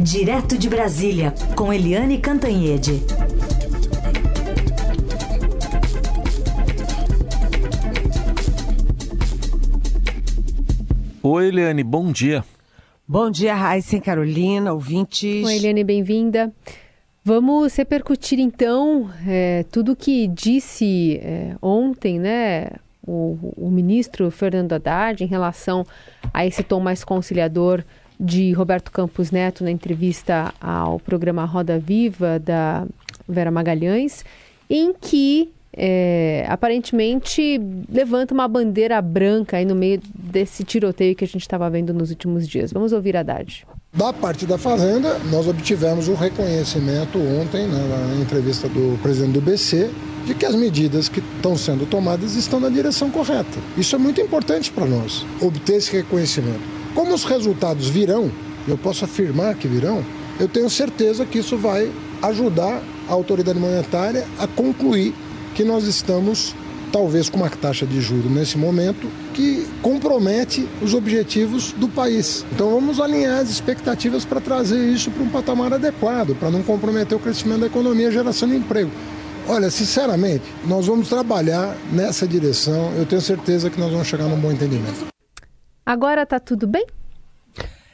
Direto de Brasília, com Eliane Cantanhede. Oi, Eliane, bom dia. Bom dia, Raíssa e Carolina, ouvintes. Oi, Eliane, bem-vinda. Vamos repercutir então é, tudo que disse é, ontem, né, o, o, ministro Fernando Haddad em relação a esse tom mais conciliador de Roberto Campos Neto na entrevista ao programa Roda Viva da Vera Magalhães, em que é, aparentemente levanta uma bandeira branca aí no meio desse tiroteio que a gente estava vendo nos últimos dias. Vamos ouvir Haddad. Da parte da Fazenda, nós obtivemos o reconhecimento ontem, né, na entrevista do presidente do BC, de que as medidas que estão sendo tomadas estão na direção correta. Isso é muito importante para nós, obter esse reconhecimento. Como os resultados virão, eu posso afirmar que virão, eu tenho certeza que isso vai ajudar a autoridade monetária a concluir que nós estamos talvez com uma taxa de juro nesse momento que compromete os objetivos do país. Então vamos alinhar as expectativas para trazer isso para um patamar adequado, para não comprometer o crescimento da economia e a geração de emprego. Olha, sinceramente, nós vamos trabalhar nessa direção. Eu tenho certeza que nós vamos chegar num bom entendimento. Agora está tudo bem?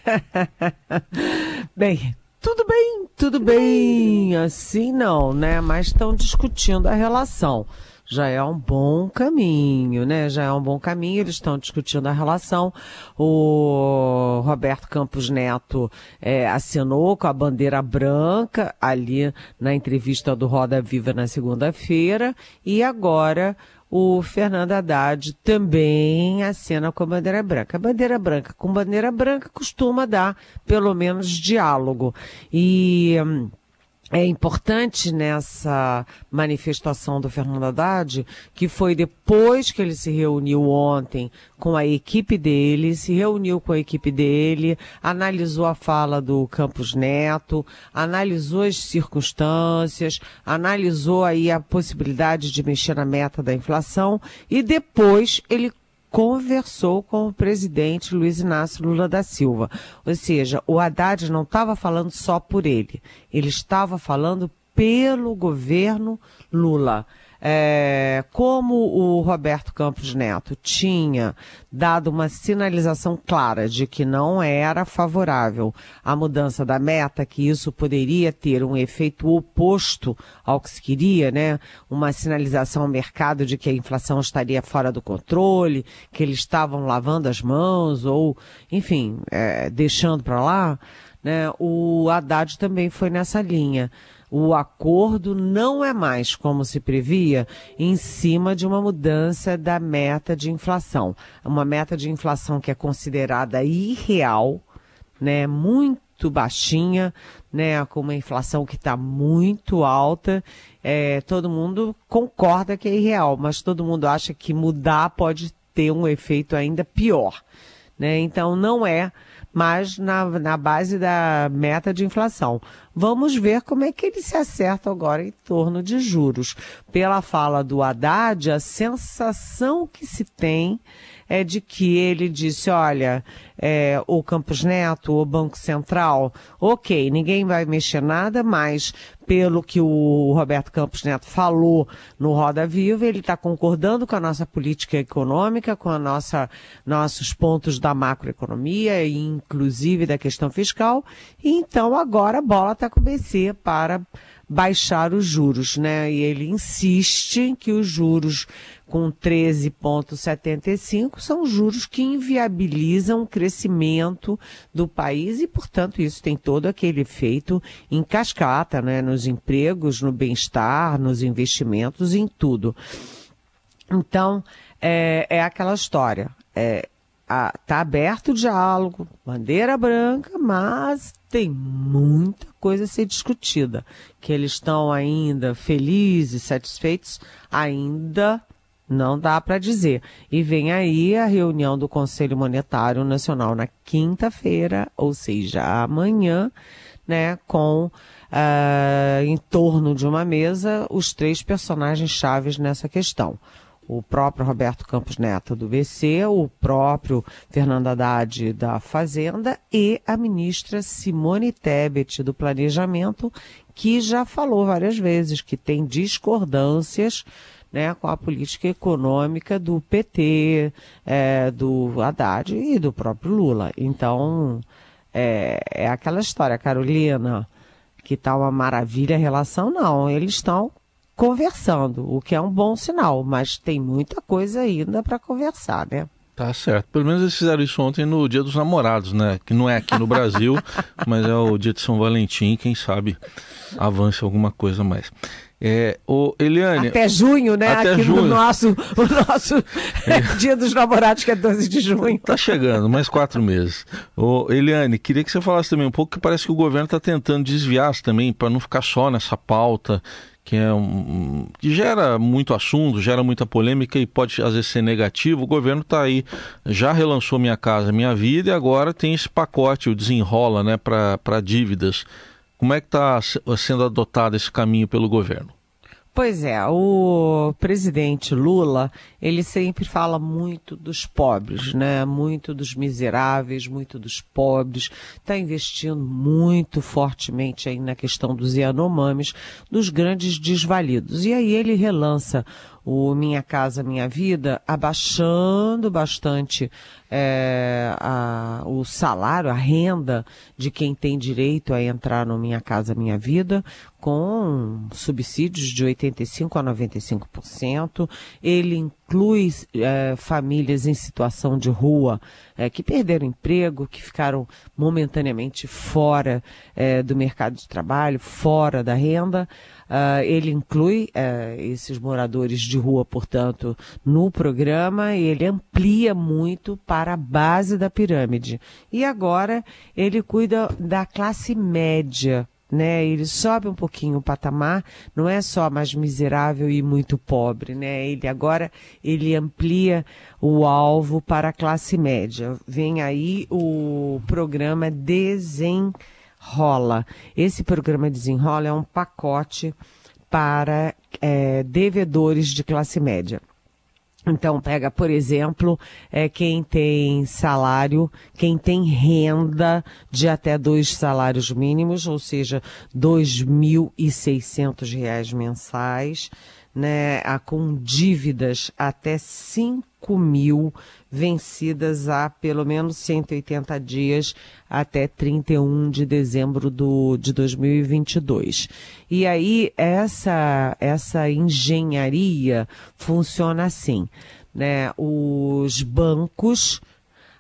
bem, tudo bem, tudo bem. Assim não, né? Mas estão discutindo a relação já é um bom caminho, né? Já é um bom caminho. Eles estão discutindo a relação. O Roberto Campos Neto é, assinou com a bandeira branca ali na entrevista do Roda Viva na segunda-feira e agora o Fernando Haddad também assina com a bandeira branca. A bandeira branca com bandeira branca costuma dar pelo menos diálogo. E hum, é importante nessa manifestação do Fernando Haddad, que foi depois que ele se reuniu ontem com a equipe dele, se reuniu com a equipe dele, analisou a fala do Campos Neto, analisou as circunstâncias, analisou aí a possibilidade de mexer na meta da inflação e depois ele conversou com o presidente Luiz Inácio Lula da Silva. Ou seja, o Haddad não estava falando só por ele, ele estava falando pelo governo Lula. É, como o Roberto Campos Neto tinha dado uma sinalização clara de que não era favorável à mudança da meta, que isso poderia ter um efeito oposto ao que se queria, né? Uma sinalização ao mercado de que a inflação estaria fora do controle, que eles estavam lavando as mãos ou, enfim, é, deixando para lá. Né? O Haddad também foi nessa linha o acordo não é mais, como se previa, em cima de uma mudança da meta de inflação. Uma meta de inflação que é considerada irreal, né, muito baixinha, né, com uma inflação que está muito alta. É, todo mundo concorda que é irreal, mas todo mundo acha que mudar pode ter um efeito ainda pior. Né? Então não é mas na, na base da meta de inflação. Vamos ver como é que eles se acertam agora em torno de juros. Pela fala do Haddad, a sensação que se tem é de que ele disse, olha, é, o Campos Neto, o Banco Central, ok, ninguém vai mexer nada, mas pelo que o Roberto Campos Neto falou no Roda Viva, ele está concordando com a nossa política econômica, com a nossa, nossos pontos da macroeconomia, inclusive da questão fiscal, então agora a bola está com o BC para baixar os juros, né? E ele insiste que os juros com 13,75 são juros que inviabilizam o crescimento do país e, portanto, isso tem todo aquele efeito em cascata, né? Nos empregos, no bem-estar, nos investimentos, em tudo. Então, é, é aquela história. É, está aberto o diálogo, bandeira branca, mas tem muita coisa a ser discutida. Que eles estão ainda felizes, satisfeitos, ainda não dá para dizer. E vem aí a reunião do Conselho Monetário Nacional na quinta-feira, ou seja, amanhã, né, com uh, em torno de uma mesa os três personagens chaves nessa questão. O próprio Roberto Campos Neto do BC, o próprio Fernando Haddad da Fazenda e a ministra Simone Tebet do Planejamento, que já falou várias vezes que tem discordâncias né, com a política econômica do PT, é, do Haddad e do próprio Lula. Então, é, é aquela história, Carolina, que tá uma maravilha a relação, não. Eles estão conversando, o que é um bom sinal, mas tem muita coisa ainda para conversar, né? Tá certo. Pelo menos eles fizeram isso ontem no Dia dos Namorados, né? Que não é aqui no Brasil, mas é o dia de São Valentim, quem sabe avance alguma coisa mais. É, o Eliane. Até junho, né? Até Aqui junho. no nosso, o nosso. Dia dos Namorados, que é 12 de junho. Tá chegando, mais quatro meses. O Eliane, queria que você falasse também um pouco que parece que o governo está tentando desviar-se também, para não ficar só nessa pauta que é um, que gera muito assunto, gera muita polêmica e pode às vezes ser negativo. O governo está aí, já relançou Minha Casa Minha Vida e agora tem esse pacote, o desenrola, né, para dívidas. Como é que está sendo adotado esse caminho pelo governo? Pois é, o presidente Lula, ele sempre fala muito dos pobres, né? Muito dos miseráveis, muito dos pobres. Está investindo muito fortemente aí na questão dos Yanomamis, dos grandes desvalidos. E aí ele relança o Minha Casa Minha Vida, abaixando bastante é, a, o salário, a renda de quem tem direito a entrar no Minha Casa Minha Vida, com subsídios de 85% a 95%. Ele inclui é, famílias em situação de rua é, que perderam emprego, que ficaram momentaneamente fora é, do mercado de trabalho, fora da renda. Uh, ele inclui uh, esses moradores de rua, portanto, no programa e ele amplia muito para a base da pirâmide. E agora ele cuida da classe média. Né, ele sobe um pouquinho o patamar, não é só mais miserável e muito pobre, né? Ele agora ele amplia o alvo para a classe média. Vem aí o programa Desen Desenrola. Esse programa Desenrola é um pacote para é, devedores de classe média. Então, pega, por exemplo, é, quem tem salário, quem tem renda de até dois salários mínimos, ou seja, R$ 2.600 mensais, né, a, com dívidas até 5 mil vencidas há pelo menos 180 dias até 31 de dezembro do, de 2022. E aí essa, essa engenharia funciona assim, né? Os bancos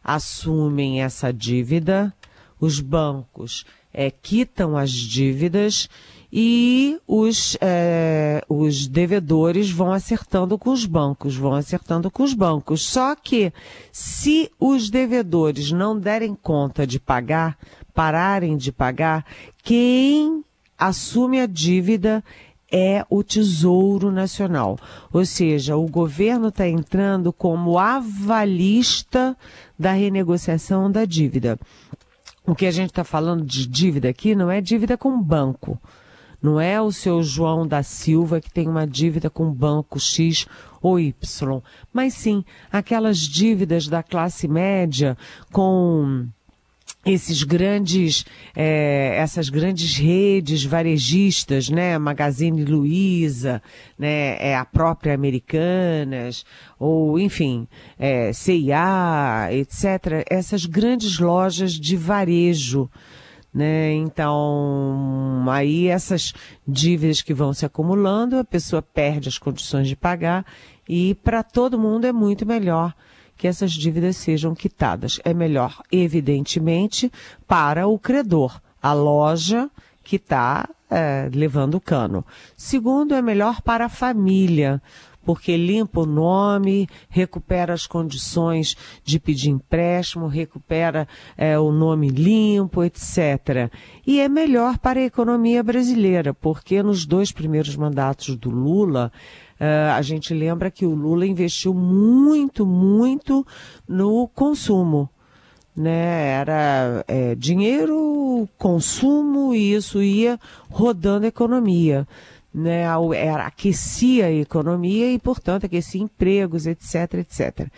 assumem essa dívida, os bancos é, quitam as dívidas e os, é, os devedores vão acertando com os bancos, vão acertando com os bancos. Só que se os devedores não derem conta de pagar, pararem de pagar, quem assume a dívida é o Tesouro Nacional. Ou seja, o governo está entrando como avalista da renegociação da dívida. O que a gente está falando de dívida aqui não é dívida com banco. Não é o seu João da Silva que tem uma dívida com banco X ou Y, mas sim aquelas dívidas da classe média com esses grandes, é, essas grandes redes varejistas, né, Magazine Luiza, né, é a própria Americanas, ou enfim, é, CIA, etc. Essas grandes lojas de varejo, né? Então, aí essas dívidas que vão se acumulando, a pessoa perde as condições de pagar e para todo mundo é muito melhor que essas dívidas sejam quitadas. É melhor, evidentemente, para o credor, a loja que está é, levando o cano. Segundo, é melhor para a família, porque limpa o nome, recupera as condições de pedir empréstimo, recupera é, o nome limpo, etc. E é melhor para a economia brasileira, porque nos dois primeiros mandatos do Lula, Uh, a gente lembra que o Lula investiu muito, muito no consumo. Né? Era é, dinheiro, consumo, e isso ia rodando a economia. Né, aquecia a economia e, portanto, aquecia empregos, etc, etc.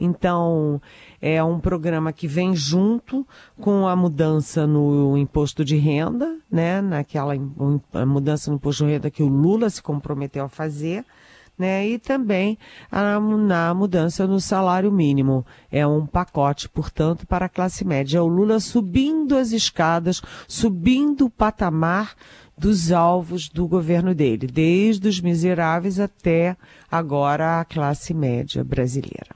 Então, é um programa que vem junto com a mudança no imposto de renda, né, naquela mudança no imposto de renda que o Lula se comprometeu a fazer, né, e também a, na mudança no salário mínimo. É um pacote, portanto, para a classe média. É o Lula subindo as escadas, subindo o patamar dos alvos do governo dele, desde os miseráveis até agora a classe média brasileira.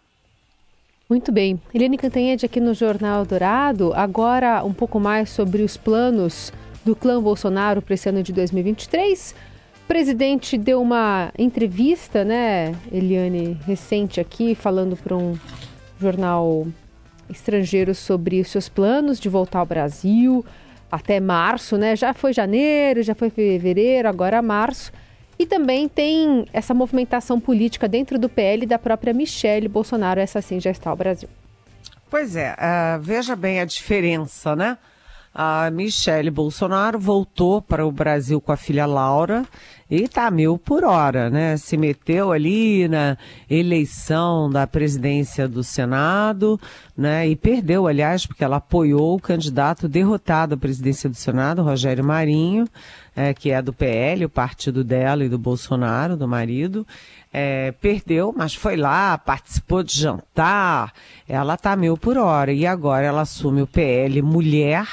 Muito bem. Eliane Cantanhede aqui no Jornal Dourado. Agora um pouco mais sobre os planos do clã Bolsonaro para esse ano de 2023. O presidente deu uma entrevista, né, Eliane, recente aqui, falando para um jornal estrangeiro sobre os seus planos de voltar ao Brasil até março, né? Já foi janeiro, já foi fevereiro, agora março. E também tem essa movimentação política dentro do PL da própria Michele Bolsonaro, essa sim já está ao Brasil. Pois é, uh, veja bem a diferença, né? A Michele Bolsonaro voltou para o Brasil com a filha Laura e tá mil por hora, né? Se meteu ali na eleição da presidência do Senado, né? E perdeu, aliás, porque ela apoiou o candidato derrotado à presidência do Senado, Rogério Marinho, é, que é do PL, o partido dela e do Bolsonaro, do marido. É, perdeu, mas foi lá, participou de jantar. Ela tá mil por hora. E agora ela assume o PL Mulher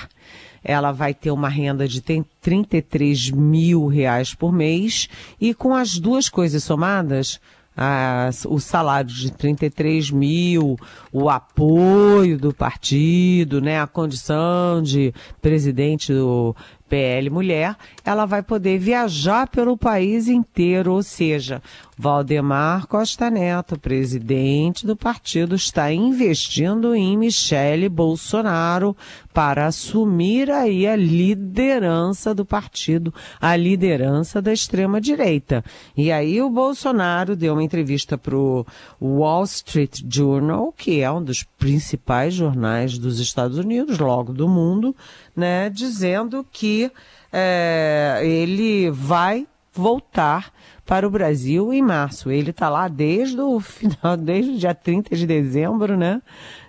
ela vai ter uma renda de 33 mil reais por mês. E com as duas coisas somadas, a, o salário de 33 mil, o apoio do partido, né, a condição de presidente do PL Mulher, ela vai poder viajar pelo país inteiro, ou seja, Valdemar Costa Neto, presidente do partido, está investindo em Michele Bolsonaro para assumir aí a liderança do partido, a liderança da extrema direita. E aí o Bolsonaro deu uma entrevista para o Wall Street Journal, que é um dos principais jornais dos Estados Unidos, logo do mundo, né, dizendo que é, ele vai voltar para o Brasil em março. Ele está lá desde o final, desde o dia 30 de dezembro, né?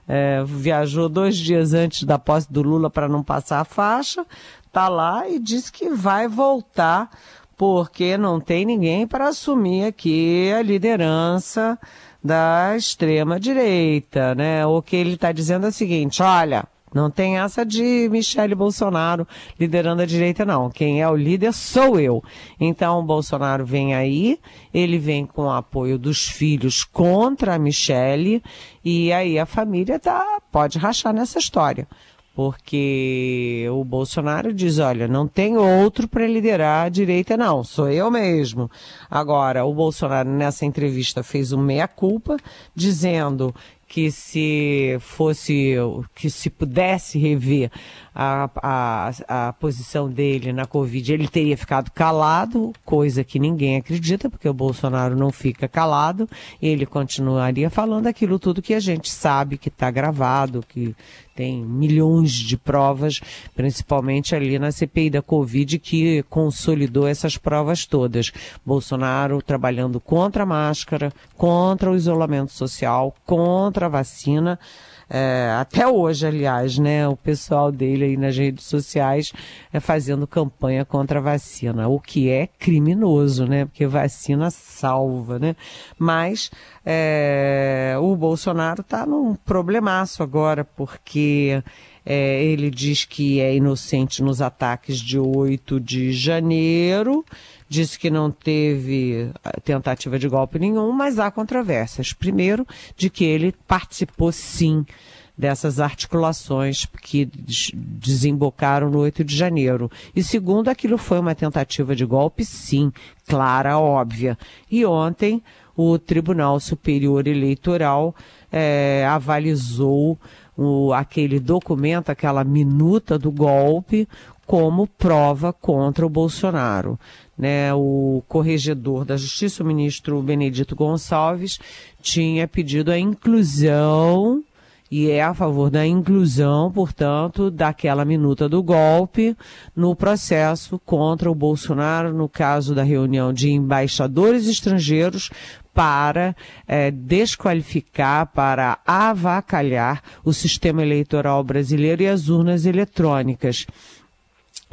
É, viajou dois dias antes da posse do Lula para não passar a faixa, está lá e disse que vai voltar porque não tem ninguém para assumir aqui a liderança da extrema direita, né? O que ele está dizendo é o seguinte: olha, não tem essa de Michele Bolsonaro liderando a direita, não. Quem é o líder sou eu. Então, o Bolsonaro vem aí, ele vem com o apoio dos filhos contra a Michele, e aí a família tá, pode rachar nessa história porque o Bolsonaro diz, olha, não tem outro para liderar a direita não, sou eu mesmo. Agora, o Bolsonaro nessa entrevista fez um meia-culpa, dizendo que se fosse, que se pudesse rever a, a, a posição dele na Covid, ele teria ficado calado, coisa que ninguém acredita, porque o Bolsonaro não fica calado, ele continuaria falando aquilo tudo que a gente sabe que está gravado, que tem milhões de provas, principalmente ali na CPI da Covid, que consolidou essas provas todas. Bolsonaro trabalhando contra a máscara, contra o isolamento social, contra a vacina. É, até hoje, aliás, né, o pessoal dele aí nas redes sociais é fazendo campanha contra a vacina, o que é criminoso, né, porque vacina salva, né, mas é, o Bolsonaro está num problemaço agora, porque é, ele diz que é inocente nos ataques de 8 de janeiro, disse que não teve ah, tentativa de golpe nenhum, mas há controvérsias. Primeiro, de que ele participou sim dessas articulações que desembocaram no 8 de janeiro. E segundo, aquilo foi uma tentativa de golpe, sim, clara, óbvia. E ontem, o Tribunal Superior Eleitoral é, avalizou o, aquele documento, aquela minuta do golpe, como prova contra o Bolsonaro. Né, o corregedor da Justiça, o ministro Benedito Gonçalves, tinha pedido a inclusão e é a favor da inclusão, portanto, daquela minuta do golpe no processo contra o Bolsonaro, no caso da reunião de embaixadores estrangeiros, para é, desqualificar, para avacalhar o sistema eleitoral brasileiro e as urnas eletrônicas.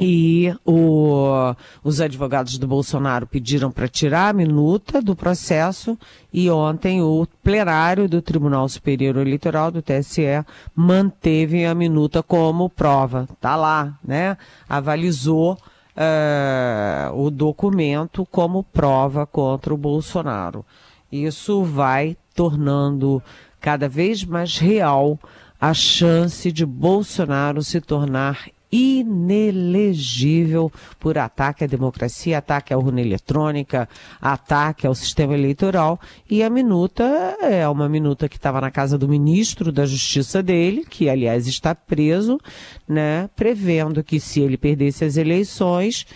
E o, os advogados do Bolsonaro pediram para tirar a minuta do processo e ontem o plenário do Tribunal Superior Eleitoral do TSE manteve a minuta como prova. Tá lá, né? Avalizou uh, o documento como prova contra o Bolsonaro. Isso vai tornando cada vez mais real a chance de Bolsonaro se tornar inelegível por ataque à democracia, ataque à urna eletrônica, ataque ao sistema eleitoral. E a minuta é uma minuta que estava na casa do ministro da Justiça dele, que aliás está preso, né, prevendo que se ele perdesse as eleições,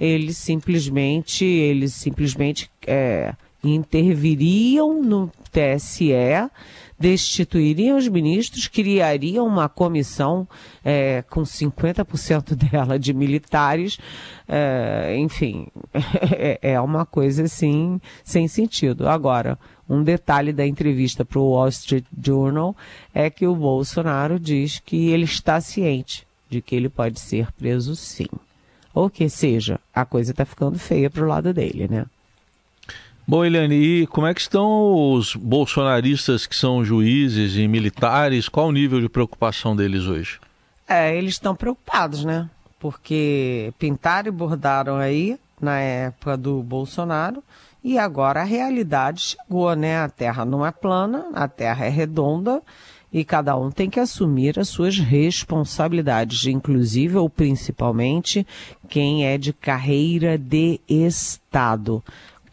ele simplesmente, eles simplesmente é, interviriam no TSE destituiriam os ministros, criariam uma comissão é, com 50% dela de militares, é, enfim, é, é uma coisa assim sem sentido. Agora, um detalhe da entrevista para o Wall Street Journal é que o Bolsonaro diz que ele está ciente de que ele pode ser preso sim. Ou que seja, a coisa está ficando feia para o lado dele, né? Bom, Eliane, e como é que estão os bolsonaristas que são juízes e militares? Qual o nível de preocupação deles hoje? É, eles estão preocupados, né? Porque pintaram e bordaram aí na época do Bolsonaro e agora a realidade chegou, né? A Terra não é plana, a Terra é redonda e cada um tem que assumir as suas responsabilidades, inclusive ou principalmente quem é de carreira de Estado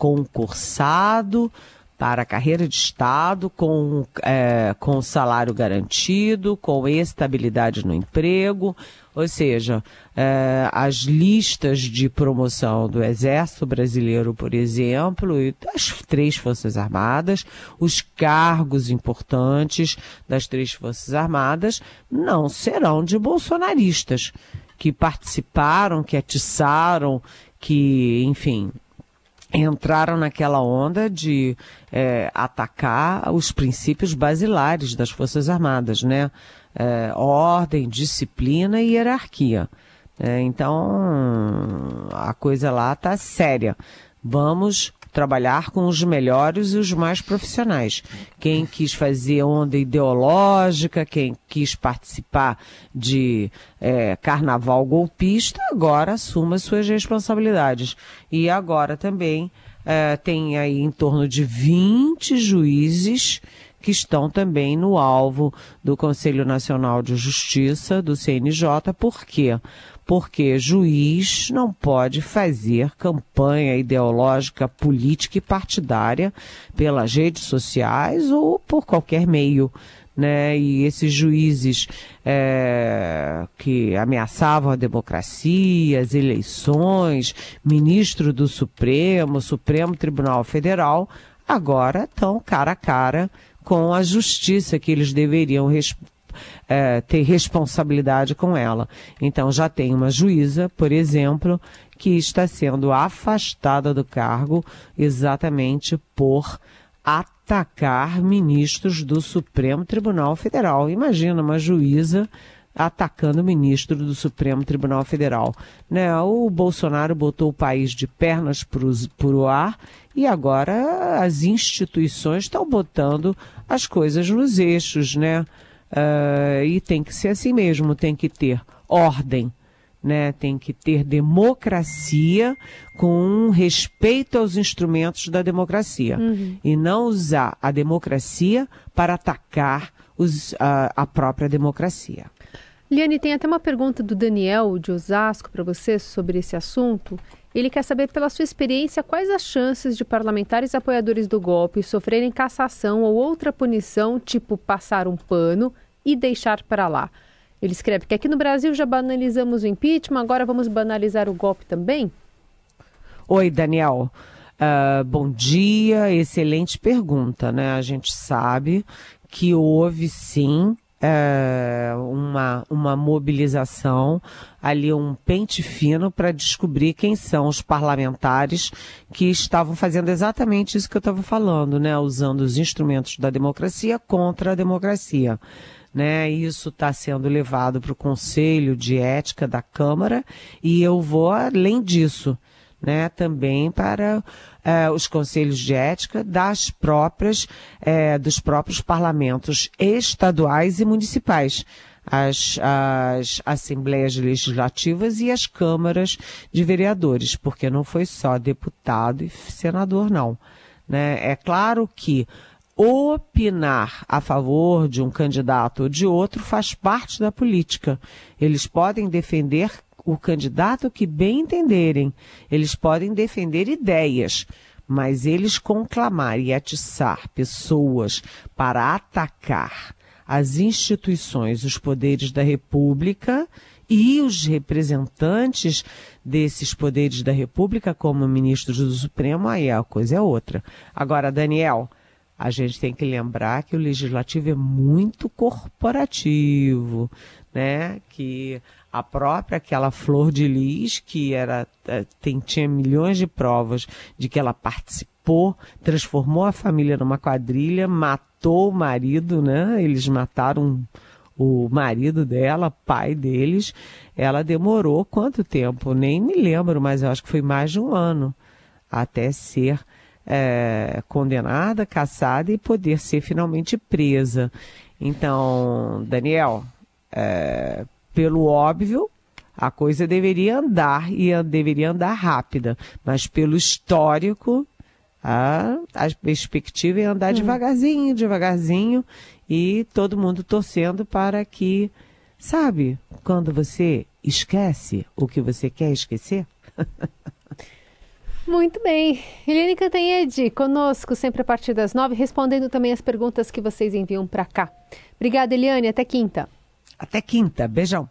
concursado para a carreira de Estado, com, é, com salário garantido, com estabilidade no emprego, ou seja, é, as listas de promoção do Exército Brasileiro, por exemplo, e das três Forças Armadas, os cargos importantes das três Forças Armadas não serão de bolsonaristas que participaram, que atiçaram, que, enfim, entraram naquela onda de é, atacar os princípios basilares das Forças Armadas, né? É, ordem, disciplina e hierarquia. É, então, a coisa lá tá séria. Vamos trabalhar com os melhores e os mais profissionais. Quem quis fazer onda ideológica, quem quis participar de é, carnaval golpista, agora assuma suas responsabilidades. E agora também é, tem aí em torno de 20 juízes que estão também no alvo do Conselho Nacional de Justiça, do CNJ. Por quê? porque juiz não pode fazer campanha ideológica, política e partidária pelas redes sociais ou por qualquer meio. Né? E esses juízes é, que ameaçavam a democracia, as eleições, ministro do Supremo, Supremo Tribunal Federal, agora estão cara a cara com a justiça que eles deveriam é, ter responsabilidade com ela. Então já tem uma juíza, por exemplo, que está sendo afastada do cargo exatamente por atacar ministros do Supremo Tribunal Federal. Imagina uma juíza atacando o ministro do Supremo Tribunal Federal. Né? O Bolsonaro botou o país de pernas para o ar e agora as instituições estão botando as coisas nos eixos, né? Uh, e tem que ser assim mesmo, tem que ter ordem, né? tem que ter democracia com respeito aos instrumentos da democracia. Uhum. E não usar a democracia para atacar os, a, a própria democracia. Liane, tem até uma pergunta do Daniel de Osasco para você sobre esse assunto. Ele quer saber, pela sua experiência, quais as chances de parlamentares apoiadores do golpe sofrerem cassação ou outra punição, tipo passar um pano, e deixar para lá. Ele escreve que aqui no Brasil já banalizamos o impeachment, agora vamos banalizar o golpe também? Oi, Daniel. Uh, bom dia, excelente pergunta, né? A gente sabe que houve sim é, uma, uma mobilização, ali um pente fino para descobrir quem são os parlamentares que estavam fazendo exatamente isso que eu estava falando, né? Usando os instrumentos da democracia contra a democracia. Né, isso está sendo levado para o Conselho de Ética da Câmara e eu vou além disso né, também para eh, os conselhos de ética das próprias, eh, dos próprios parlamentos estaduais e municipais. As, as assembleias legislativas e as câmaras de vereadores, porque não foi só deputado e senador, não. Né? É claro que opinar a favor de um candidato ou de outro faz parte da política. Eles podem defender o candidato que bem entenderem. Eles podem defender ideias, mas eles conclamar e atiçar pessoas para atacar as instituições, os poderes da República e os representantes desses poderes da República, como ministros do Supremo, aí a coisa é outra. Agora, Daniel, a gente tem que lembrar que o legislativo é muito corporativo, né? Que a própria aquela Flor de Lis, que era eh, tem, tinha milhões de provas de que ela participou, transformou a família numa quadrilha, matou o marido, né? Eles mataram o marido dela, pai deles. Ela demorou quanto tempo? Nem me lembro, mas eu acho que foi mais de um ano até ser é, condenada, caçada e poder ser finalmente presa. Então, Daniel, é, pelo óbvio, a coisa deveria andar e deveria andar rápida, mas pelo histórico, a, a perspectiva é andar hum. devagarzinho, devagarzinho e todo mundo torcendo para que, sabe, quando você esquece o que você quer esquecer? Muito bem. Eliane Cantanhede, conosco sempre a partir das nove, respondendo também as perguntas que vocês enviam para cá. Obrigada, Eliane. Até quinta. Até quinta. Beijão.